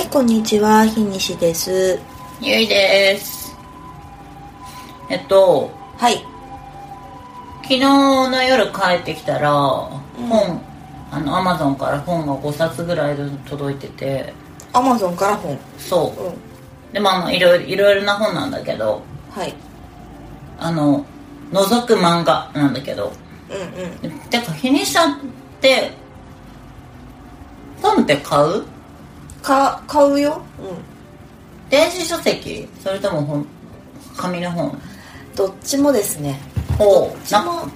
はい、こんにちは、日西です。ゆいですえっとはい。昨日の夜帰ってきたら、うん本あのアマゾンから本が5冊ぐらい届いててアマゾンから本。そううん。でまあまあいろいろな本なんだけどはい。あの覗く漫画なんだけどうんうん。てか日にしちって本って買う？か、買うよ？うん。電子書籍？それとも本紙の本？どっちもですね。ほうどもな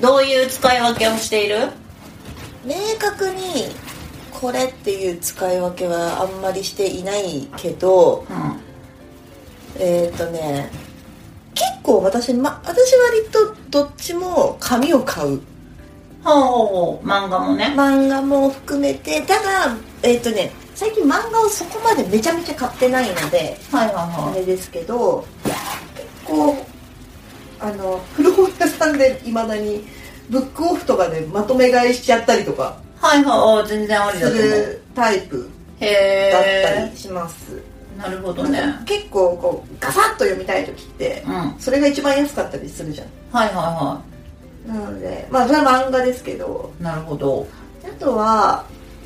どういう使い分けをしている？明確に、これっていう使い分けはあんまりしていないけど、うんえっ、ー、とね、結構私、ま、私割とどっちも紙を買う。ほうほうほう漫画もね漫画も含めて、ただ、えっ、とね、最近漫画をそこまでめちゃめちゃ買ってないので、はいはいあはい。れですけど結構あの古本屋さんでいまだにブックオフとかでまとめ買いしちゃったりとかはいはい。あ全然ありすだと思う。るタイプへだったえりします、なるほどね。結構こうガサッと読みたい時ってうん。はいそれが一番安かったりするじゃん。はいはなのでまあそれは漫画ですけど。いなるほど。あとは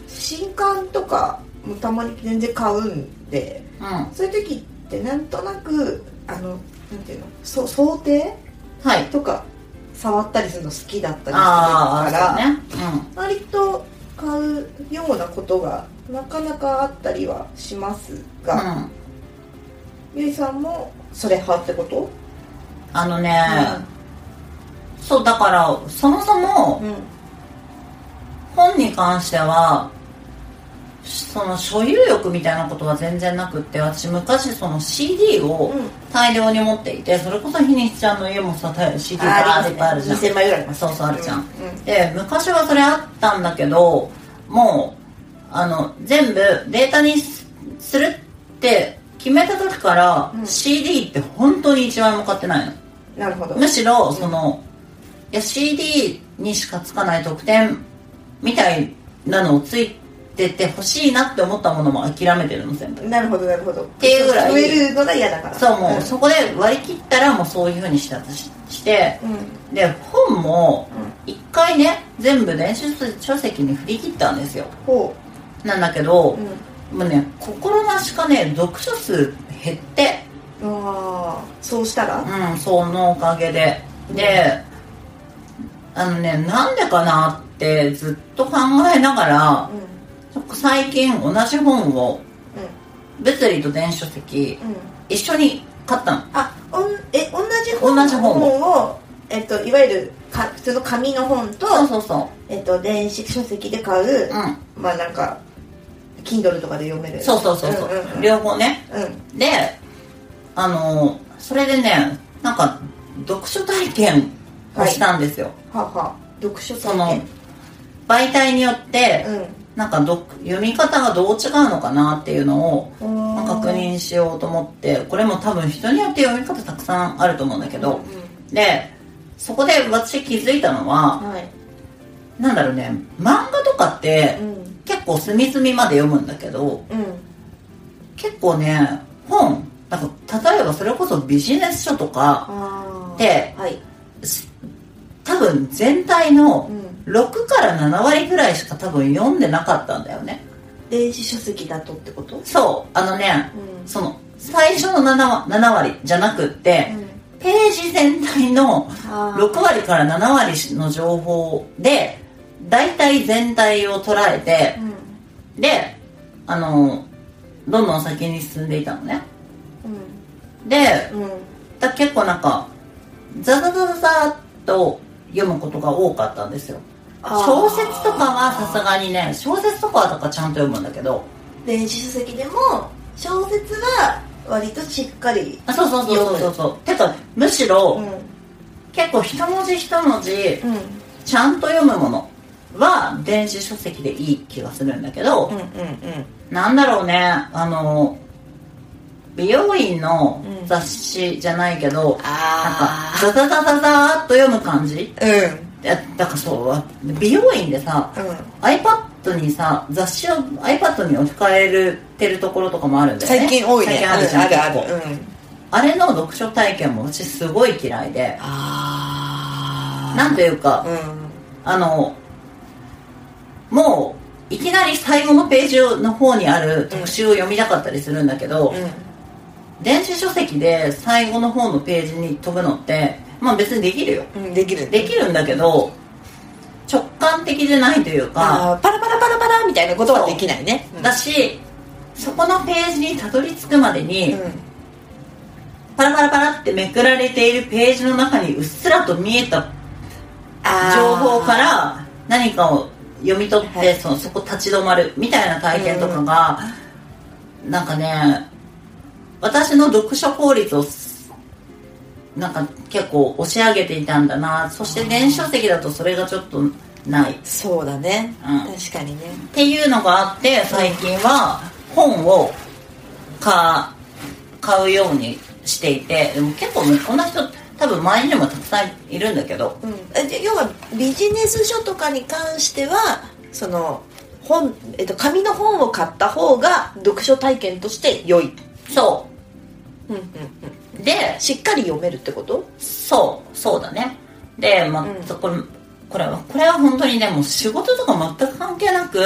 新刊とかもたまに全然買うんでうん。そういう時ってなんとなくあのなんていうのそ想定はい。とか触ったりするの好きだったりするあから、あそうね。割と買うようなことがなかなかあったりはしますうん、が、うん、ゆいさんもそれ派ってこと？あのね、そうだからそもそもうん。本に関してはその所有欲みたいなことは全然なくって私昔その CD をうん。大量に持っていてそれこそひにしちゃんの家もさ CD バーっていっぱいあるじゃん。2000枚ぐらいそうそうあるじゃん。うんうん。で昔はそれあったんだけどもうあの全部データにすするって決めた時から、うん。CD って本当に一枚も買ってないの。なるほど。むしろその、いや CD にしかつかない特典みたいなのをついてて欲しいなって思ったものも諦めてるの全部なるほどなるほど。っていうぐらい。増えるのが嫌だから。そうもう、ん。そこで割り切ったらもうそういうふうにしてししてうん。で本も一回ね全部電子書籍に振り切ったんですよ。ほなんだけどう、、もうね心なしかね読書数減って。うん、ああそうしたら？うんそのおかげで。であのねなんでかなってずっと考えながらう最近同じ本をん。物理と電子書籍うん。うん一緒に買ったの。あおんえ同じ本同じ本を、えっと、いわゆるか普通の紙の本と,、そうそうそえっと、電子書籍で買う、ううん。まあなんか Kindle とかで読める。そうそうそうそう、んうんうん。両方ね。うん。であのそれでねなんか読書体験をしたんですよ、はは読書その体験媒体によって、うんなんかど読み方がどう違うのかなっていうのを確認しようと思ってこれも多分人によって読み方たくさんあると思うんだけど、うんでそこで私気づいたのははい。なんだろうね漫画とかってうん。結構隅々まで読むんだけどうん。結構ね本なんか例えばそれこそビジネス書とかではい。多分全体のうん6から7割ぐらいしか多分読んでなかったんだよね。電子書籍だとってこと？そう。あのねうん。その最初の 7, 7割じゃなくって、ページ全体のあー。6割から7割の情報で大体全体を捉えてうん。であのどんどん先に進んでいたのね。うん。でうん。だ結構なんかザザザザザーっと読むことが多かったんですよ。小説とかはさすがにね小説とかはとかちゃんと読むんだけど。電子書籍でも小説は割としっかりあそうそうそうそうそうそう。てかむしろ、うん。結構一文字一文字うん。ちゃんと読むものは電子書籍でいい気がするんだけど、うんうんうん。なんだろうねあの美容院のうん。雑誌じゃないけど、なんあかザザザザザーっと読む感じ？うん。だからそう美容院でさうん。iPad にさ雑誌を iPad に置き換えるてるところとかもあるんだよね。最近多いね。最近あるじゃん、うんあるある。うん。あれの読書体験も私すごい嫌いで。あなんというか、うん。あのもういきなり最後のページの方にある特集を読みたかったりするんだけど、うん電子書籍で最後の方のページに飛ぶのってまあ別にできるよ。うんできるできるんだけど直感的じゃないというかパラパラパラパラみたいなことはできないね。うん。だしそこのページにたどり着くまでに、うん。パラパラパラってめくられているページの中にうっすらと見えた情報から何かを読み取って、はい。そのそこ立ち止まるみたいな体験とかが、なんかね私の読書効率をなんか結構押し上げていたんだな。そして電子書籍だとそれがちょっとない。っそうだね、うん。確かにね。ていうのがあって最近は本を買買うようにしていてでも結構もうこんな人多分周りにもたくさんいるんだけど。うん、要はビジネス書とかに関してはその本、えっと、紙の本を買った方が読書体験として良い、そう。んうんうん、うでしっかり読めるってこと？そうそうだね。で、まあうん。そこれこれはこれは本当にねもう仕事とか全く関係なく、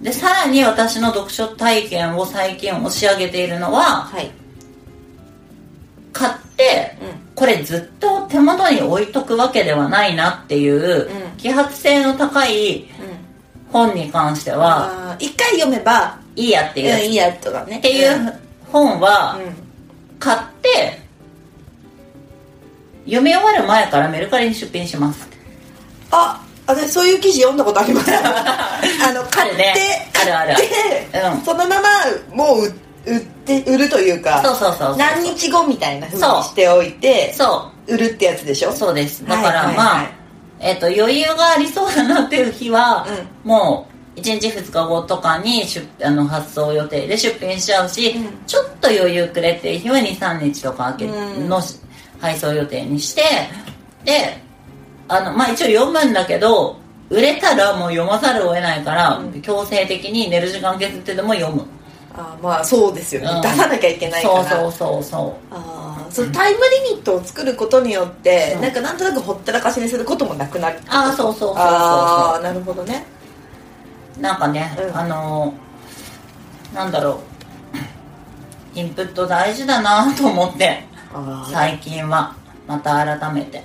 でさらに私の読書体験を最近押し上げているのははい、買ってうん。これずっと手元に置いとくわけではないなっていう、うん。揮発性の高いうん、本に関しては一回読めばいいやっていういいやとかね。っていう本はうん。買って読み終わる前からメルカリに出品します。あ私そういう記事読んだことあります。あの買って、あるね。あるある。うん。そのままもう売売って売るというかそうそうそう何日後みたいなふうにそうしておいてそ売るってやつでしょ？うそうです。だから、はいはいはいまあえっ、と余裕がありそうだなっていう日は、うもう1日2日後とかに出あの発送予定で出品しちゃうし、うん。ちょっと余裕くれっていう日は23日とか空けうん。の配送予定にしてであのまあ一応読むんだけど売れたらもう読まざるを得ないから、うん。強制的に寝る時間削ってでも読む。あーまあそうですよね、うん。出さなきゃいけないから。そうそうそうそあーそのタイムリミットを作ることによって、うん。なんかなんとなくほったらかしにすることもなくなる。うああそうそうそうそうああなるほどねなんかね、うん。あのーなんだろう。インプット大事だなと思って最近は。また改めて、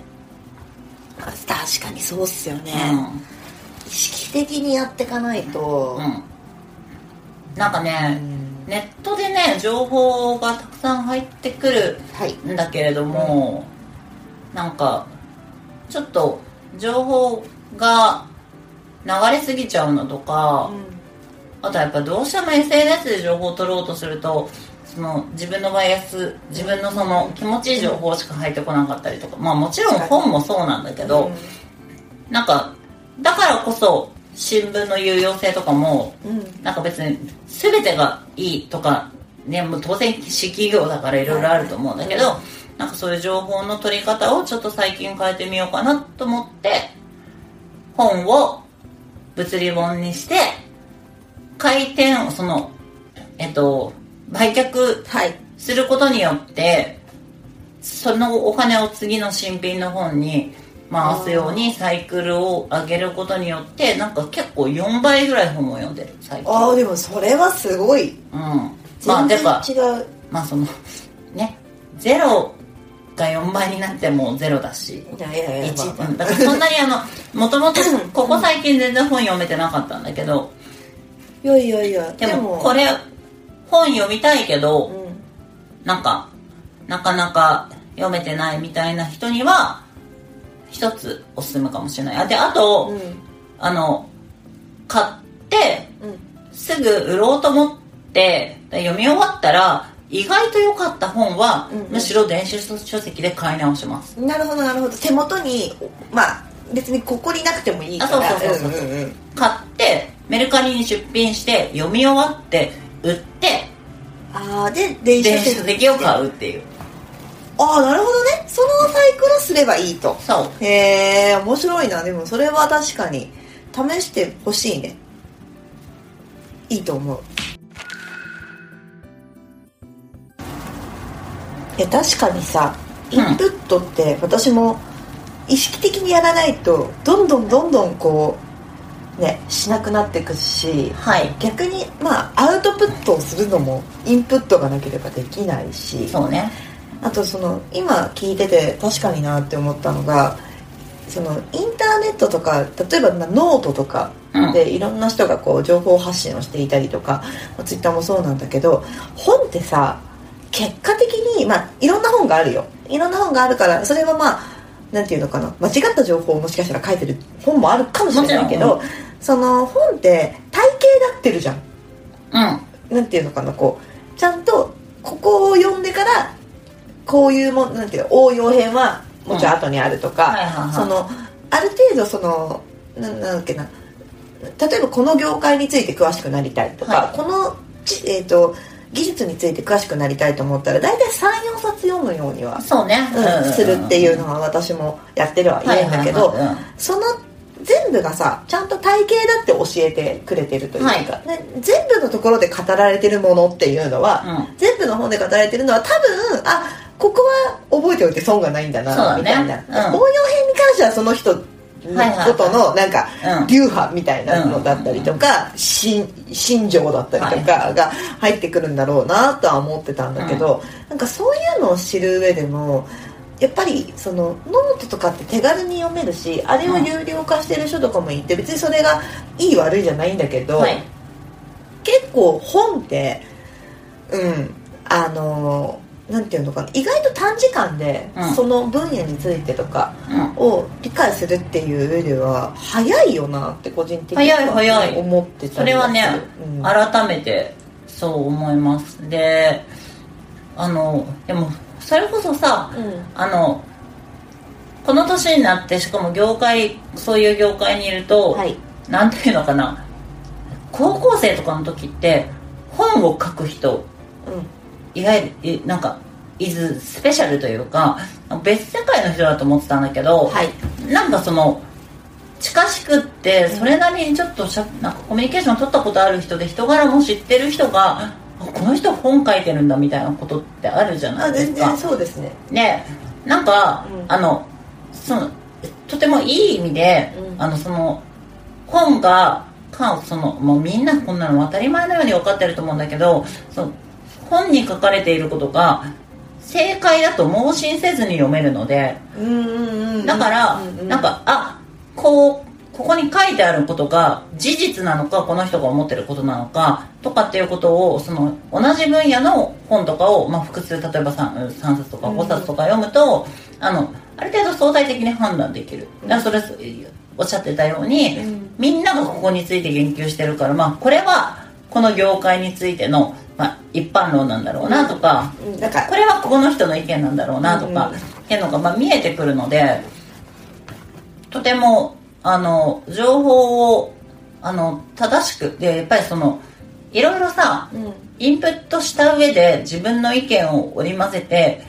確かにそうっすよね、う意識的にやっていかないと。ん、うん、なんかうね、ん。ネットでね情報がたくさん入ってくるはいんだけれども、なんかちょっと情報が流れすぎちゃうのとか、あとはやっぱどうしても SNS で情報を取ろうとするとその自分のバイアス自分のその気持ちいい情報しか入ってこなかったりとか。まあもちろん本もそうなんだけど、なんかだからこそ新聞の有用性とかもうん。うんなんか別に全てがいいとかねもう当然私企業だからいろいろあると思うんだけど、はなんかそういう情報の取り方をちょっと最近変えてみようかなと思って本を物理本にして回転をそのえっと売却はい。することによってそのお金を次の新品の本に回すようにサイクルを上げることによってなんか結構4倍ぐらい本を読んでる最近。ああでもそれはすごい。うん。まあ全然てか違う。まあそのね。ゼロが4倍になってもゼロだし。いやいやいや、一まあ。だからそんなにあのもともとここ最近全然本読めてなかったんだけど。いやいやいやでもこれ本読みたいけど、うん。なんかなかなか読めてないみたいな人には一つおすすめかもしれない。あであと、うん。あの買ってうん。すぐ売ろうと思って読み終わったら意外と良かった本は、うんうん。むしろ電子書籍で買い直します。なるほどなるほど。手元にまあ別にここになくてもいいから。あそうそうそうそう。うんうんうん。買ってメルカリに出品して読み終わって売ってああで電子書籍。を買うっていう。ああなるほどね。そのサイクルすればいいと。そう。へえ面白いな。でもそれは確かに試してほしいね。いいと思ういや確かにさインプットって私も意識的にやらないとどんどんどんどんこうねしなくなっていくしはい。逆にまあアウトプットをするのもインプットがなければできないしそうね。あとその今聞いてて確かになって思ったのがそのインターネットとか例えばまあノートとかうん。でいろんな人がこう情報発信をしていたりとか、まあ、ツイッターもそうなんだけど本ってさ結果的に、まあ、いろんな本があるよ。いろんな本があるからそれはまあなんていうのかな。間違った情報をもしかしたら書いてる本もあるかもしれないけど、もその本って体系立ってるじゃん。うん。なんていうのかなこう。ちゃんとここを読んでからこういうもんなんていうの応用編はもちろん後にあるとか、そのある程度そのななんだっけな。例えばこの業界について詳しくなりたいとか、はい。このち、えー、と技術について詳しくなりたいと思ったら大体34冊読むようには、そうね。うん。するっていうのは私もやってるはいるんだけど、はいはいはい。その全部がさちゃんと体系だって教えてくれてるというか、はい。ね全部のところで語られてるものっていうのは、う全部の本で語られてるのは多分あここは覚えておいて損がないんだそうだね。なみたいな、うん。応用編に関してはその人ことのなんかうん。流派みたいなのだったりとか、心心情だったりとかが入ってくるんだろうなとは思ってたんだけど、なんかそういうのを知る上でもやっぱりそのノートとかって手軽に読めるしあれを有料化してる人とかもいて別にそれがいい悪いじゃないんだけど、はい。結構本ってうんあのなんていうのかな意外と短時間でうん。その分野についてとかうん。を理解するっていう上では早いよなって個人的に早い早い。思ってたそれはねうん。改めてそう思います。であのでもそれこそさうん。あのこの年になってしかも業界そういう業界にいると、はい。なんていうのかな高校生とかの時って本を書く人うんいわゆるえなんかイズスペシャルというか別世界の人だと思ってたんだけど、はい。なんかその近しくってそれなりにちょっとしゃなんかコミュニケーション取ったことある人で人柄も知ってる人があこの人本書いてるんだみたいなことってあるじゃなあいですか。全然そうですね。ねなんか、うん。あのそのとてもいい意味で、うん。あのその本がかそのもうみんなこんなの当たり前のように分かってると思うんだけどその本に書かれていることが正解だと盲信せずに読めるのでうんうんうんだから、うんうんなんかあこうここに書いてあることが事実なのかこの人が思ってることなのかとかっていうことをその同じ分野の本とかを、まあ、複数例えば 3, 3冊とか5冊とか読むと、あのある程度相対的に判断できる。だからそれおっしゃってたように、うん。みんながここについて言及してるから、まあ、これはこの業界についての、まあ、一般論なんだろうなとか、うんなんかこれはここの人の意見なんだろうなとか、うん。っていうのがまあ見えてくるのでとてもあの情報をあの正しくでやっぱりそのいろいろさうん。インプットした上で自分の意見を織り交ぜて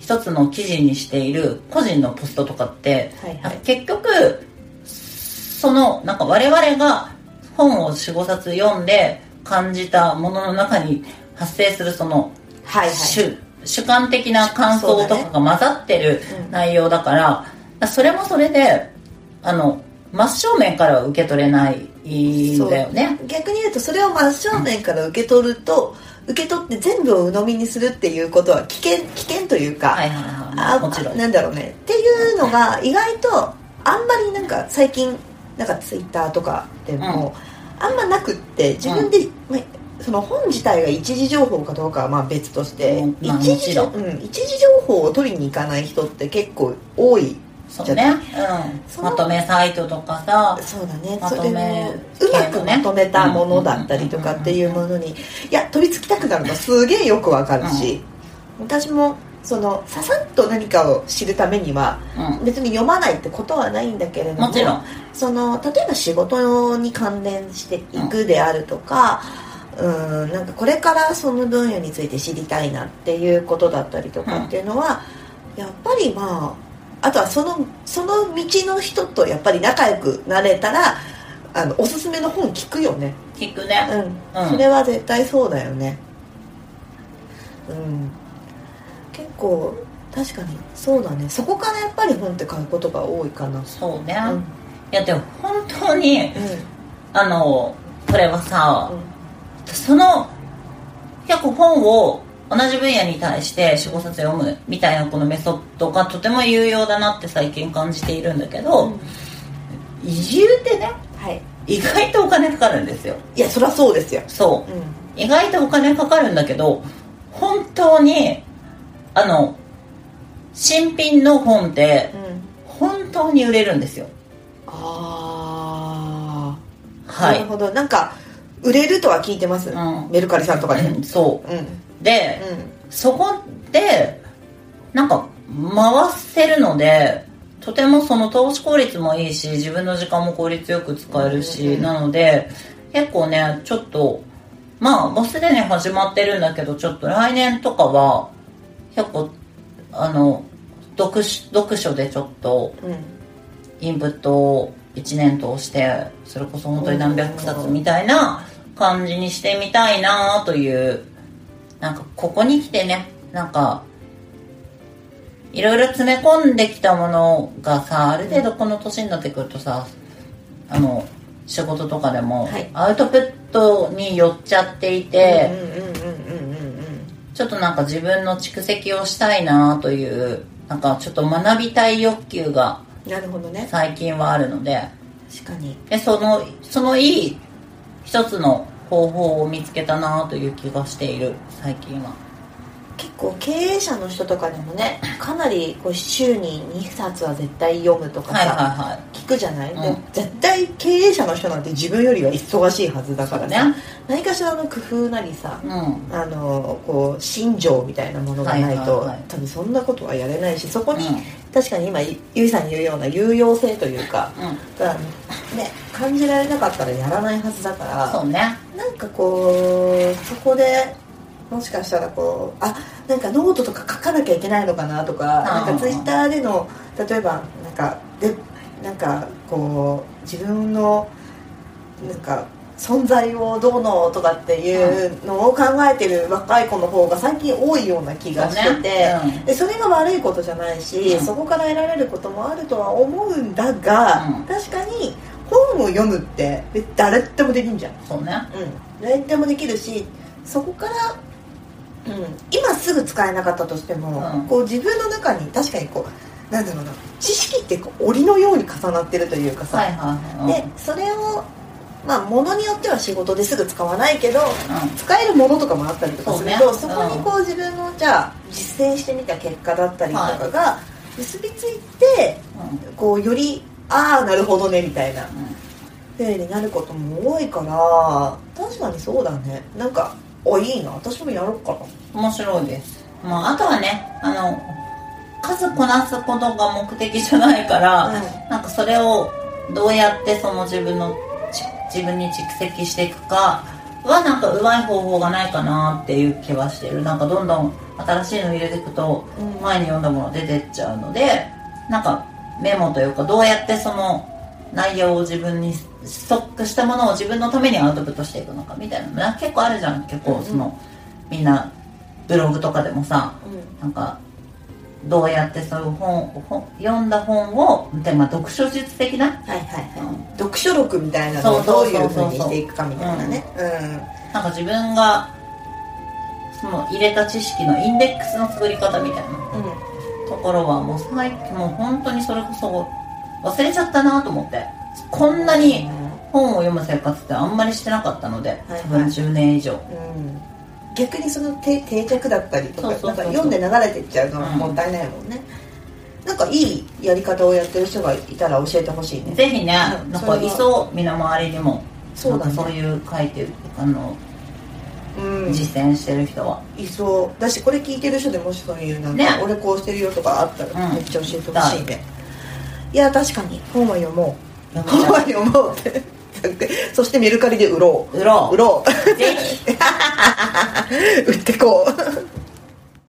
一つの記事にしている個人のポストとかって、はいはい。結局そのなんか我々が本を45冊読んで感じたものの中に発生するそのはいはい。主主観的な感想とかが混ざってるうん。内容だからそれもそれであの真正面からは受け取れないんだよね。逆に言うとそれを真正面から受け取ると受け取って全部を鵜呑みにするっていうことは危険危険というか、はいはいはい。あもちろん。なんだろうね。っていうのが意外とあんまりなんか最近なんかツイッターとかでも、あんまなくって自分で、まあその本自体が一時情報かどうかはまあ別として、うん。まあ一時もちろん。うん、一時情報を取りに行かない人って結構多いそうね、そうん、のまとめサイトとかさ。そうだね。まとそれめもうまくまとめたものだったりとかっていうものにいや飛びつきたくなるのすげえよくわかるし、私もそのささっと何かを知るためにはうん。別に読まないってことはないんだけれどももちろん。その例えば仕事に関連していくであるとか、うん、なんかこれからその分野について知りたいなっていうことだったりとかっていうのは、やっぱりまああとはそのその道の人とやっぱり仲良くなれたらあのおすすめの本聞くよね。聞くね。うん、うん。それは絶対そうだよね。うん結構確かにそうだね。そこからやっぱり本って買うことが多いかな。そうね、うん。いやでも本当にうあのこれはさん、うん。その結構本を同じ分野に対して45冊読むみたいなこのメソッドがとても有用だなって最近感じているんだけど、うん。移住ってねはい。意外とお金かかるんですよ。いやそりゃそうですよ。そう。うん。意外とお金かかるんだけど本当にあの新品の本ってうん。本当に売れるんですよ。ああ、はないるほど。なんか売れるとは聞いてます、うん。メルカリさんとかで。うんう。ん。そうん。うで、そこでなんか回せるのでとてもその投資効率もいいし自分の時間も効率よく使えるし、なので結構ねちょっとまあもうすでに始まってるんだけどちょっと来年とかは結構あの読書読書でちょっとうん。インプットを1年通してそれこそ本当に何百冊みたいな感じにしてみたいなというなんかここに来てねなんかいろいろ詰め込んできたものがさある程度この年になってくるとさあの仕事とかでもはい。アウトプットに寄っちゃっていて、うんうんうんうんうんちょっとなんか自分の蓄積をしたいなというなんかちょっと学びたい欲求がうんなるほどね。最近はあるので。確かに。でそのそのいい一つの方法を見つけたなという気がしている最近は結構経営者の人とかでもねかなりこう週に2冊は絶対読むとかさ、はいはいは聞くじゃない、うん。で絶対経営者の人なんて自分よりは忙しいはずだからさ、そうね。何かしらの工夫なりさいうん。あのこう心情みたいなものがないと、はいはいはい。多分そんなことはやれないしそこに、うん。確かに今ゆゆいさんに言うような有用性というかね、感じられなかったらやらないはずだからそうね。なんかこうそこでもしかしたらこうあなんかノートとか書かなきゃいけないのかなとかなんかツイッターでの例えばなんかでなんかこう自分のなんか存在をどうのとかっていうのを考えてる若い子の方が最近多いような気がしてて、そうね。でそれが悪いことじゃないし、うん。そこから得られることもあるとは思うんだが、うん。確かに本を読むって誰でもできんじゃん。そうね。うん、誰でもできるしそこから、うん、今すぐ使えなかったとしても、うん。こう自分の中に確かにこうなんだろうな知識ってこう檻のように重なってるというかさ、はいはいはい。でそれをまあものによっては仕事ですぐ使わないけどうん。使えるものとかもあったりとかするとそ,、ね。こにこう自分のじゃあ実践してみた結果だったりとかが結びついて、うん。こうよりああなるほどねみたいなうん。風になることも多いから確かにそうだね。なんかおいいな。私もやろうかな。面白いです、まあ、あとはねあの数こなすことが目的じゃないから、うん。なんかそれをどうやってその自分のち自分に蓄積していくかはなんかうまい方法がないかなっていう気はしてる。なんかどんどん新しいの入れていくとうん。前に読んだもの出てっちゃうのでなんかメモというかどうやってその内容を自分にストックしたものを自分のためにアウトプットしていくのかみたいな結構あるじゃん。結構その、みんなブログとかでもさなんかどうやってそういう本本読んだ本をで、まあ、読書術的な、はいはいはい、うん。読書録みたいなのをどういうふうにしていくかみたいなね。なんか自分がその入れた知識のインデックスの作り方みたいなうんうん。ところはもう最近もう本当にそれこそ忘れちゃったなと思って。こんなに本を読む生活ってあんまりしてなかったのではい多分10年以上、うん。逆にその定定着だったりとか読んで流れていっちゃうのはもったいないもんね、なんかいいやり方をやってる人がいたら教えてほしいね。ぜひね、うん。なんかいそう身の回りにもそうだね。そういう書いてるあのうん。実践してる人は、いそうだしこれ聞いてる人でもしそういうなんね。か俺こうしてるよとかあったらうん。めっちゃ教えてほしいね、いや確かに。本は読もう本は読もうって。そしてメルカリで売ろう。売ろう。売ろう。ぜひ。売ってこう